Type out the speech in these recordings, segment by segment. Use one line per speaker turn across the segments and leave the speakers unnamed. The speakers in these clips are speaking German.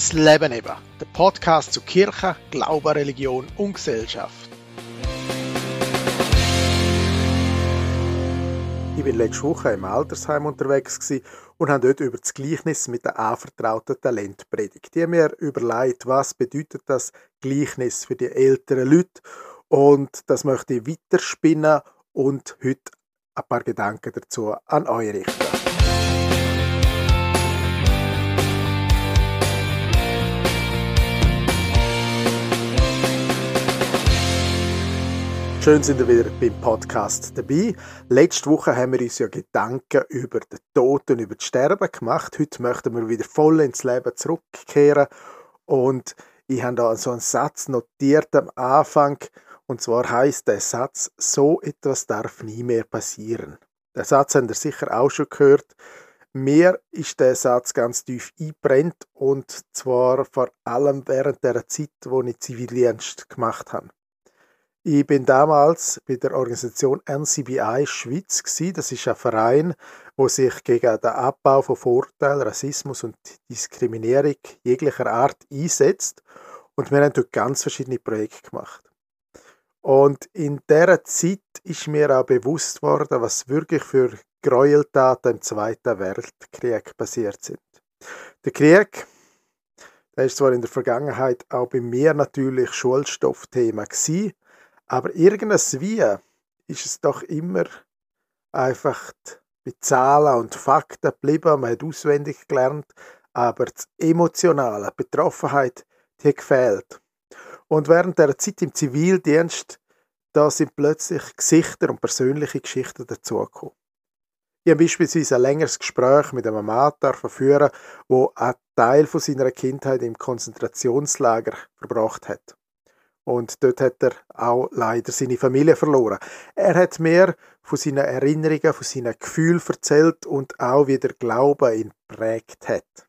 Das Leben eben, der Podcast zu Kirche, Glaube, Religion und Gesellschaft.
Ich war letzte Woche im Altersheim unterwegs und habe dort über das Gleichnis mit dem anvertrauten Talent predigt. Die haben mir überlegt, was bedeutet das Gleichnis für die älteren Leute und das möchte ich weiterspinnen und heute ein paar Gedanken dazu an euch richten. Schön sind wir wieder beim Podcast dabei. Letzte Woche haben wir uns ja Gedanken über den Tod und über das Sterben gemacht. Heute möchten wir wieder voll ins Leben zurückkehren. Und ich habe da so einen Satz notiert am Anfang. Und zwar heißt der Satz, so etwas darf nie mehr passieren. Der Satz habt ihr sicher auch schon gehört. Mir ist der Satz ganz tief einbrennt und zwar vor allem während der Zeit, wo ich Zivildienst gemacht habe. Ich bin damals bei der Organisation NCBI Schweiz gewesen. Das ist ein Verein, wo sich gegen den Abbau von Vorteilen, Rassismus und Diskriminierung jeglicher Art einsetzt. Und wir haben dort ganz verschiedene Projekte gemacht. Und in dieser Zeit ist mir auch bewusst worden, was wirklich für Gräueltaten im Zweiten Weltkrieg passiert sind. Der Krieg, der ist zwar in der Vergangenheit auch bei mir natürlich Schulstoffthema gewesen, aber irgendwie ist es doch immer einfach bei Zahlen und Fakten geblieben. Man hat auswendig gelernt, aber die emotionale Betroffenheit, die gefehlt. Und während der Zeit im Zivildienst, da sind plötzlich Gesichter und persönliche Geschichten dazugekommen. Ich habe beispielsweise ein längeres Gespräch mit einem Mann führen, der einen Teil von seiner Kindheit im Konzentrationslager verbracht hat. Und dort hat er auch leider seine Familie verloren. Er hat mir von seinen Erinnerungen, von seinen Gefühlen erzählt und auch wie der Glaube ihn prägt hat.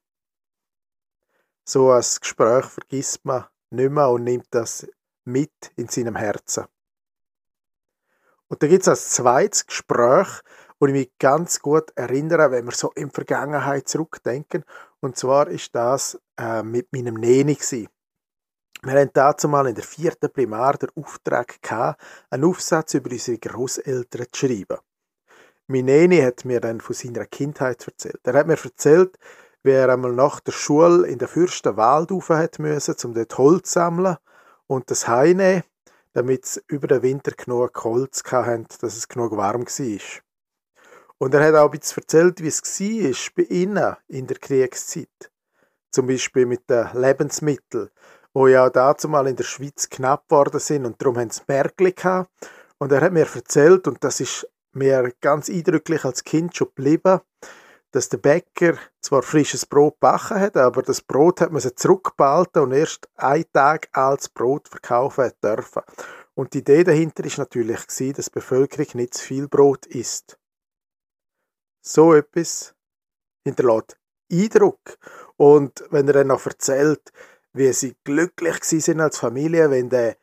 So ein Gespräch vergisst man nicht mehr und nimmt das mit in seinem Herzen. Und da gibt es ein zweites Gespräch, wo ich mich ganz gut erinnere, wenn wir so in die Vergangenheit zurückdenken. Und zwar ist das äh, mit meinem Neni. Wir hatten dazu mal in der vierten Primar den Auftrag gehabt, einen Aufsatz über unsere Großeltern zu schreiben. Mein Neni hat mir dann von seiner Kindheit erzählt. Er hat mir erzählt, wie er einmal nach der Schule in den Fürstenwald rauf hat müssen, um dort Holz zu sammeln und das heine, damit sie über den Winter genug Holz hatten, dass es genug warm war. Und er hat auch ein erzählt, wie es war bei ihnen in der Kriegszeit. Zum Beispiel mit den Lebensmitteln wo ja dazu mal in der Schweiz knapp geworden sind und darum haben sie Märkli gehabt. Und er hat mir erzählt, und das ist mir ganz eindrücklich als Kind schon geblieben, dass der Bäcker zwar frisches Brot backen hat, aber das Brot hat man sich zurückbehalten und erst einen Tag als Brot verkaufen dürfen. Und die Idee dahinter ist natürlich gewesen, dass die Bevölkerung nicht zu viel Brot isst. So etwas hinterlässt Eindruck. Und wenn er dann noch erzählt, wie sie glücklich sind als Familie, wenn der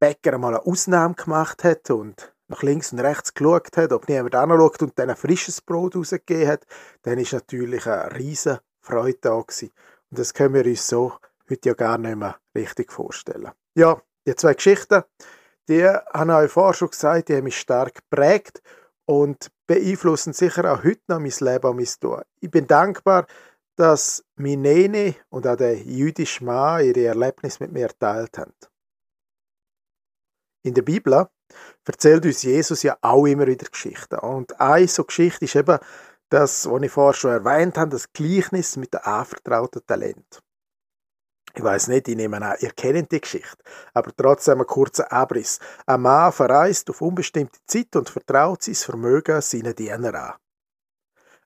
Bäcker mal eine Ausnahme gemacht hat und nach links und rechts geschaut hat, ob niemand anschaut und dann ein frisches Brot rausgegeben hat, dann ist natürlich eine riesige Freude da gewesen. Und das können wir uns so heute ja gar nicht mehr richtig vorstellen. Ja, die zwei Geschichten, die haben euch vorher schon gesagt, die haben mich stark geprägt und beeinflussen sicher auch heute noch mein Leben und mein Tun. Ich bin dankbar, dass Minene und auch der jüdische Mann ihre Erlebnis mit mir geteilt haben. In der Bibel erzählt uns Jesus ja auch immer wieder Geschichten. Und eine so Geschichte ist eben das, was ich vorher schon erwähnt habe, das Gleichnis mit dem anvertrauten Talent. Ich weiß nicht, ich nehme an, ihr kennt die Geschichte, aber trotzdem ein kurzer Abriss. Ein Mann verreist auf unbestimmte Zeit und vertraut sein Vermögen seinen Dienern an.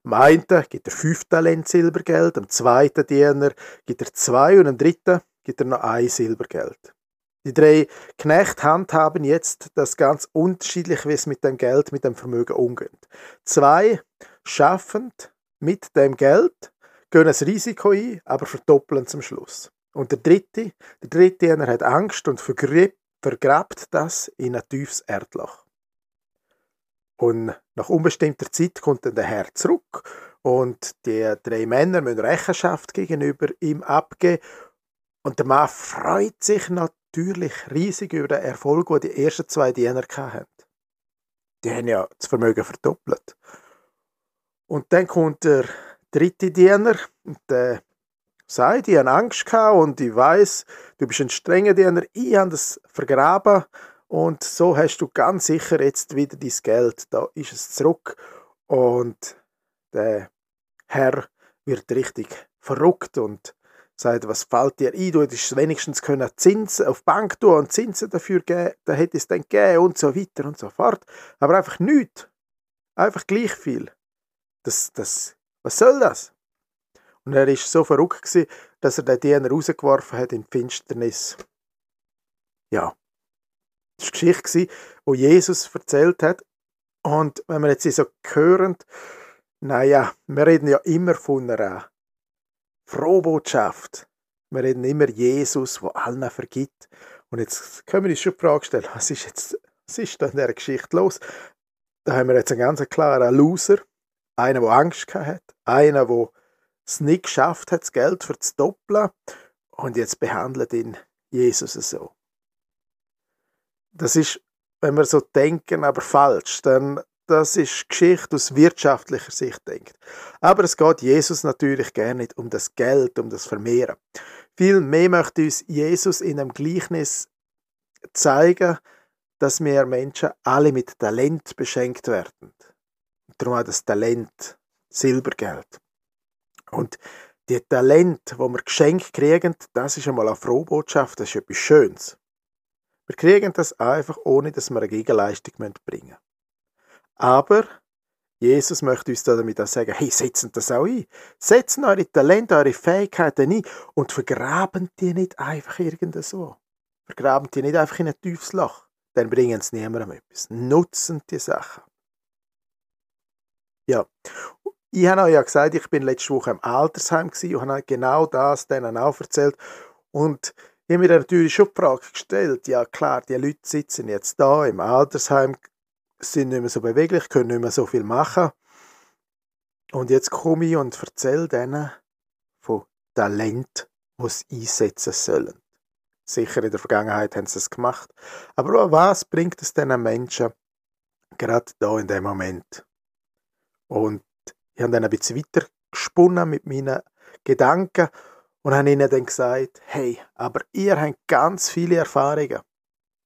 Am einen gibt er fünf Talent Silbergeld, am zweiten Diener gibt er zwei und am dritten gibt er noch ein Silbergeld. Die drei Knechte handhaben jetzt das ganz unterschiedlich, wie es mit dem Geld, mit dem Vermögen umgeht. Zwei schaffen mit dem Geld, gehen das Risiko ein, aber verdoppeln zum Schluss. Und der dritte, der dritte Diener hat Angst und vergräbt das in ein tiefes Erdloch. Und nach unbestimmter Zeit kommt dann der Herr zurück und die drei Männer müssen Rechenschaft gegenüber ihm abgeben. Und der Mann freut sich natürlich riesig über den Erfolg, den die ersten zwei Diener hatten. Die haben ja das Vermögen verdoppelt. Und dann kommt der dritte Diener und der sagt, ich habe Angst und ich weiß, du bist ein strenger Diener, ich habe das vergraben und so hast du ganz sicher jetzt wieder dein Geld. Da ist es zurück. Und der Herr wird richtig verrückt und sagt, was fällt dir ein? Du hättest wenigstens können Zinsen auf die Bank tun und Zinsen dafür geben, da hätte es dann gegeben und so weiter und so fort. Aber einfach nichts. Einfach gleich viel. Das, das, was soll das? Und er ist so verrückt gewesen, dass er den Diener rausgeworfen hat in die Finsternis. Ja, das war die Geschichte, die Jesus erzählt hat. Und wenn wir jetzt so hören, naja, wir reden ja immer von einer Frohbotschaft. Wir reden immer Jesus, der allen vergibt. Und jetzt können wir uns schon die Frage stellen, was ist jetzt, was ist da in dieser Geschichte los? Da haben wir jetzt einen ganz klaren Loser, einer, der Angst hat, einer, der es nicht geschafft hat, das Geld für zu doppeln. Und jetzt behandelt ihn Jesus so das ist, wenn wir so denken, aber falsch, dann das ist Geschichte aus wirtschaftlicher Sicht denkt. Aber es geht Jesus natürlich gerne nicht um das Geld, um das Vermehren. Viel mehr möchte uns Jesus in einem Gleichnis zeigen, dass wir Menschen alle mit Talent beschenkt werden. Darum auch das Talent Silbergeld. Und die Talent, wo wir geschenkt kriegen, das ist einmal eine Frohbotschaft, das ist etwas Schönes. Wir kriegen das einfach, ohne dass wir eine Gegenleistung bringen müssen. Aber Jesus möchte uns damit auch sagen, hey, setzen das auch ein. Setzen eure Talente, eure Fähigkeiten ein und vergraben die nicht einfach irgendwo. Vergraben die nicht einfach in ein tiefes Loch. Dann bringen sie niemandem etwas. Nutzen die Sachen. Ja. Ich habe euch ja gesagt, ich bin letzte Woche im Altersheim und habe genau das denen auch erzählt. Und ich habe mir natürlich schon die Frage gestellt, ja klar, die Leute sitzen jetzt da im Altersheim, sind nicht mehr so beweglich, können nicht mehr so viel machen. Und jetzt komme ich und erzähle denen von Talent, was einsetzen sollen. Sicher in der Vergangenheit haben sie es gemacht. Aber was bringt es diesen Menschen gerade da in dem Moment? Und ich habe dann ein bisschen weiter gesponnen mit meinen Gedanken und habe ihnen dann gesagt, hey, aber ihr habt ganz viele Erfahrungen.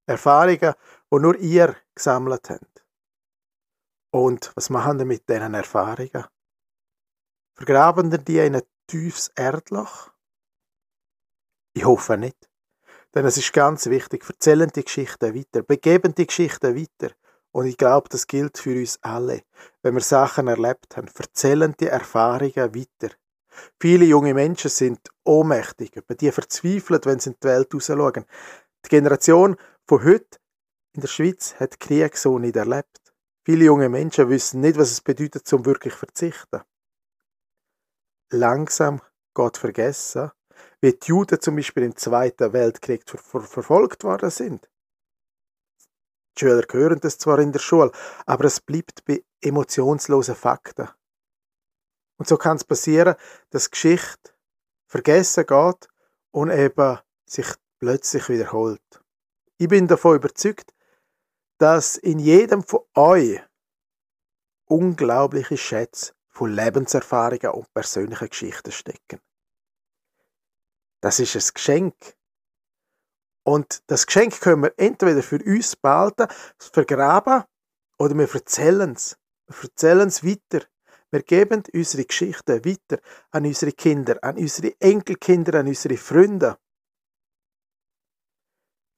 Erfahrungen, die nur ihr gesammelt habt. Und was machen wir mit diesen Erfahrungen? Vergraben wir die in ein tiefes Erdloch? Ich hoffe nicht. Denn es ist ganz wichtig, erzählen die Geschichten weiter, begeben die Geschichten weiter. Und ich glaube, das gilt für uns alle. Wenn wir Sachen erlebt haben, erzählen die Erfahrungen weiter. Viele junge Menschen sind ohnmächtig, über die verzweifeln, wenn sie in die Welt rausschauen. Die Generation von heute in der Schweiz hat Krieg so nicht erlebt. Viele junge Menschen wissen nicht, was es bedeutet, zum wirklich verzichten. Langsam geht vergessen, wie die Juden zum Beispiel im Zweiten Weltkrieg ver ver verfolgt worden sind. Die Schüler hören das zwar in der Schule, aber es bleibt bei emotionslosen Fakten. Und so kann es passieren, dass Geschichte vergessen geht und eben sich plötzlich wiederholt. Ich bin davon überzeugt, dass in jedem von euch unglaubliche Schätze von Lebenserfahrungen und persönlichen Geschichten stecken. Das ist ein Geschenk. Und das Geschenk können wir entweder für uns behalten, vergraben oder wir erzählen es. Wir erzählen es weiter. Wir geben unsere Geschichten weiter an unsere Kinder, an unsere Enkelkinder, an unsere Freunde.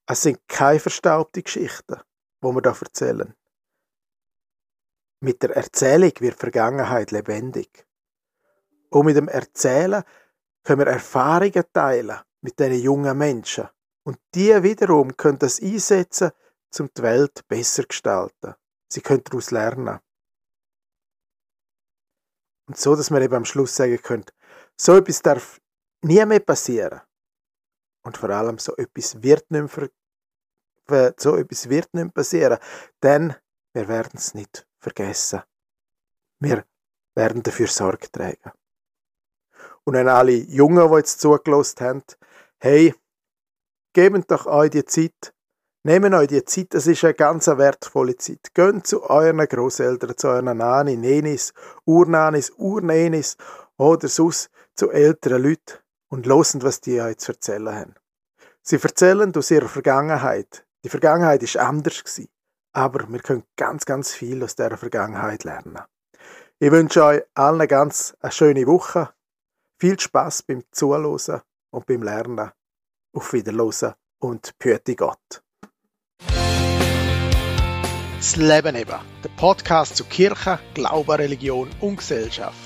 Es sind keine verstaubten Geschichten, wo wir da erzählen. Mit der Erzählung wird Vergangenheit lebendig. Und mit dem Erzählen können wir Erfahrungen teilen mit diesen jungen Menschen. Und die wiederum können das einsetzen, um die Welt besser zu gestalten. Sie können daraus lernen. Und so, dass man eben am Schluss sagen könnte, so etwas darf nie mehr passieren. Und vor allem, so etwas wird nicht mehr, so etwas wird nicht mehr passieren. Denn wir werden es nicht vergessen. Wir werden dafür Sorge tragen. Und an alle Jungen, die jetzt zugelassen haben, hey, gebt doch euch die Zeit, nehmt euch die Zeit, es ist eine ganz wertvolle Zeit. Geht zu euren Großeltern, zu euren Nani, Nenis, Urnanis, Urnenis oder sonst zu älteren Leuten und losen, was die euch zu erzählen haben. Sie erzählen aus ihrer Vergangenheit. Die Vergangenheit ist anders gewesen, aber wir können ganz, ganz viel aus dieser Vergangenheit lernen. Ich wünsche euch allen ganz eine schöne Woche. Viel Spaß beim Zuhören und beim Lernen. Auf Wiederhören und Püti Gott.
Das Leben eben. Der Podcast zu Kirche, Glaube, Religion und Gesellschaft.